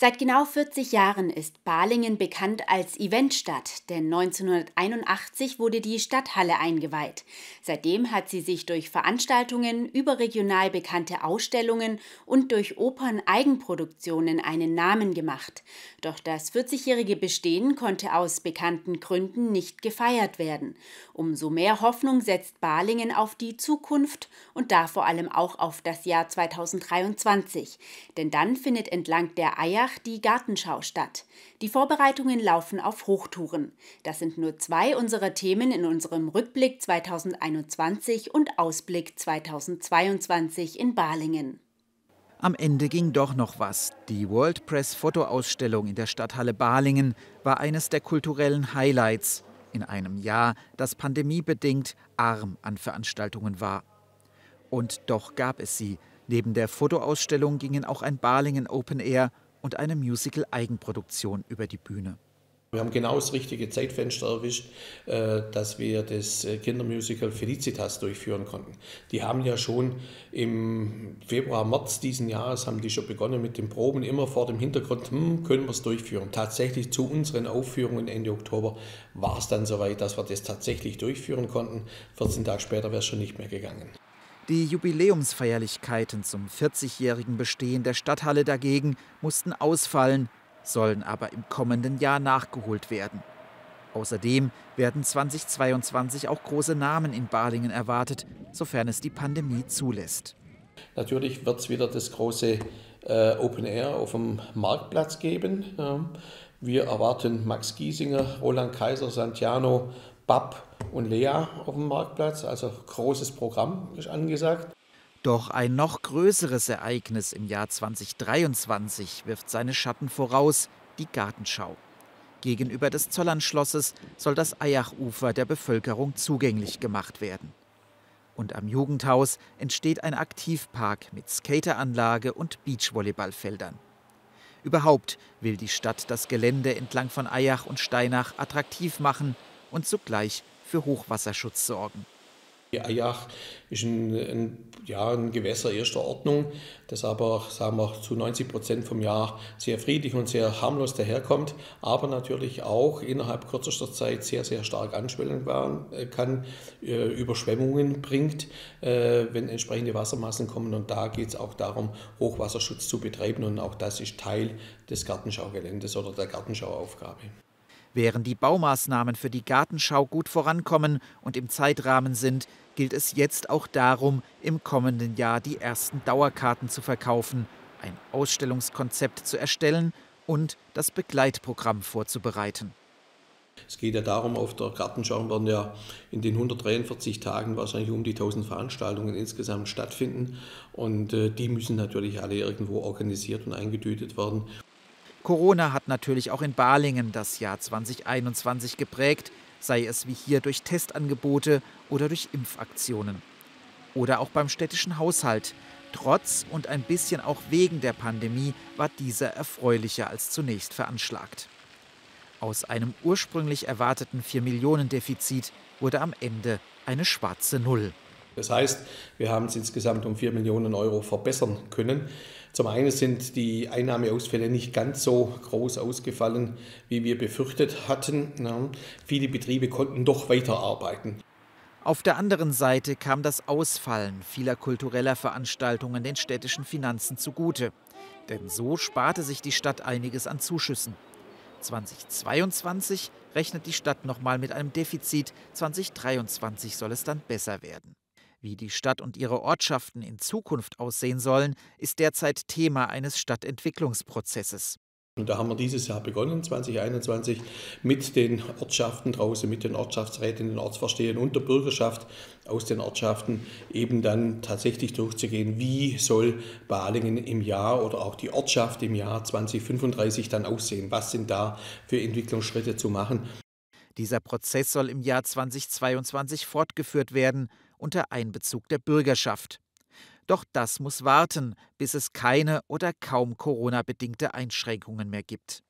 Seit genau 40 Jahren ist Balingen bekannt als Eventstadt, denn 1981 wurde die Stadthalle eingeweiht. Seitdem hat sie sich durch Veranstaltungen, überregional bekannte Ausstellungen und durch Opern-Eigenproduktionen einen Namen gemacht. Doch das 40-jährige Bestehen konnte aus bekannten Gründen nicht gefeiert werden. Umso mehr Hoffnung setzt Balingen auf die Zukunft und da vor allem auch auf das Jahr 2023. Denn dann findet entlang der Eier Rheinbach die Gartenschau statt. Die Vorbereitungen laufen auf Hochtouren. Das sind nur zwei unserer Themen in unserem Rückblick 2021 und Ausblick 2022 in Balingen. Am Ende ging doch noch was. Die World Press Fotoausstellung in der Stadthalle Balingen war eines der kulturellen Highlights in einem Jahr, das pandemiebedingt arm an Veranstaltungen war. Und doch gab es sie. Neben der Fotoausstellung gingen auch ein Balingen Open Air und eine Musical-Eigenproduktion über die Bühne. Wir haben genau das richtige Zeitfenster erwischt, äh, dass wir das äh, Kindermusical Felicitas durchführen konnten. Die haben ja schon im Februar, März diesen Jahres haben die schon begonnen mit den Proben, immer vor dem Hintergrund, hm, können wir es durchführen. Tatsächlich zu unseren Aufführungen Ende Oktober war es dann soweit, dass wir das tatsächlich durchführen konnten. 14 Tage später wäre es schon nicht mehr gegangen. Die Jubiläumsfeierlichkeiten zum 40-jährigen Bestehen der Stadthalle dagegen mussten ausfallen, sollen aber im kommenden Jahr nachgeholt werden. Außerdem werden 2022 auch große Namen in Balingen erwartet, sofern es die Pandemie zulässt. Natürlich wird es wieder das große äh, Open Air auf dem Marktplatz geben. Ja. Wir erwarten Max Giesinger, Roland Kaiser, Santiano, Bab und Lea auf dem Marktplatz. Also großes Programm ist angesagt. Doch ein noch größeres Ereignis im Jahr 2023 wirft seine Schatten voraus, die Gartenschau. Gegenüber des Zollernschlosses soll das Eyachufer der Bevölkerung zugänglich gemacht werden. Und am Jugendhaus entsteht ein Aktivpark mit Skateranlage und Beachvolleyballfeldern. Überhaupt will die Stadt das Gelände entlang von Eyach und Steinach attraktiv machen und zugleich für Hochwasserschutz sorgen. Die Eyach ist ein, ein, ja, ein Gewässer erster Ordnung, das aber sagen wir, zu 90 Prozent vom Jahr sehr friedlich und sehr harmlos daherkommt, aber natürlich auch innerhalb kürzester Zeit sehr, sehr stark anschwellen äh, kann, äh, Überschwemmungen bringt, äh, wenn entsprechende Wassermassen kommen. Und da geht es auch darum, Hochwasserschutz zu betreiben. Und auch das ist Teil des Gartenschaugeländes oder der Gartenschauaufgabe. Während die Baumaßnahmen für die Gartenschau gut vorankommen und im Zeitrahmen sind, gilt es jetzt auch darum, im kommenden Jahr die ersten Dauerkarten zu verkaufen, ein Ausstellungskonzept zu erstellen und das Begleitprogramm vorzubereiten. Es geht ja darum, auf der Gartenschau werden ja in den 143 Tagen wahrscheinlich um die 1000 Veranstaltungen insgesamt stattfinden. Und äh, die müssen natürlich alle irgendwo organisiert und eingetütet werden. Corona hat natürlich auch in Balingen das Jahr 2021 geprägt, sei es wie hier durch Testangebote oder durch Impfaktionen. Oder auch beim städtischen Haushalt. Trotz und ein bisschen auch wegen der Pandemie war dieser erfreulicher als zunächst veranschlagt. Aus einem ursprünglich erwarteten 4 Millionen Defizit wurde am Ende eine schwarze Null. Das heißt, wir haben es insgesamt um 4 Millionen Euro verbessern können. Zum einen sind die Einnahmeausfälle nicht ganz so groß ausgefallen, wie wir befürchtet hatten. Ja, viele Betriebe konnten doch weiterarbeiten. Auf der anderen Seite kam das Ausfallen vieler kultureller Veranstaltungen den städtischen Finanzen zugute. Denn so sparte sich die Stadt einiges an Zuschüssen. 2022 rechnet die Stadt nochmal mit einem Defizit, 2023 soll es dann besser werden. Wie die Stadt und ihre Ortschaften in Zukunft aussehen sollen, ist derzeit Thema eines Stadtentwicklungsprozesses. Und da haben wir dieses Jahr begonnen, 2021, mit den Ortschaften draußen, mit den Ortschaftsräten, den Ortsverstehern und der Bürgerschaft aus den Ortschaften eben dann tatsächlich durchzugehen, wie soll Balingen im Jahr oder auch die Ortschaft im Jahr 2035 dann aussehen? Was sind da für Entwicklungsschritte zu machen? Dieser Prozess soll im Jahr 2022 fortgeführt werden unter Einbezug der Bürgerschaft. Doch das muss warten, bis es keine oder kaum Corona-bedingte Einschränkungen mehr gibt.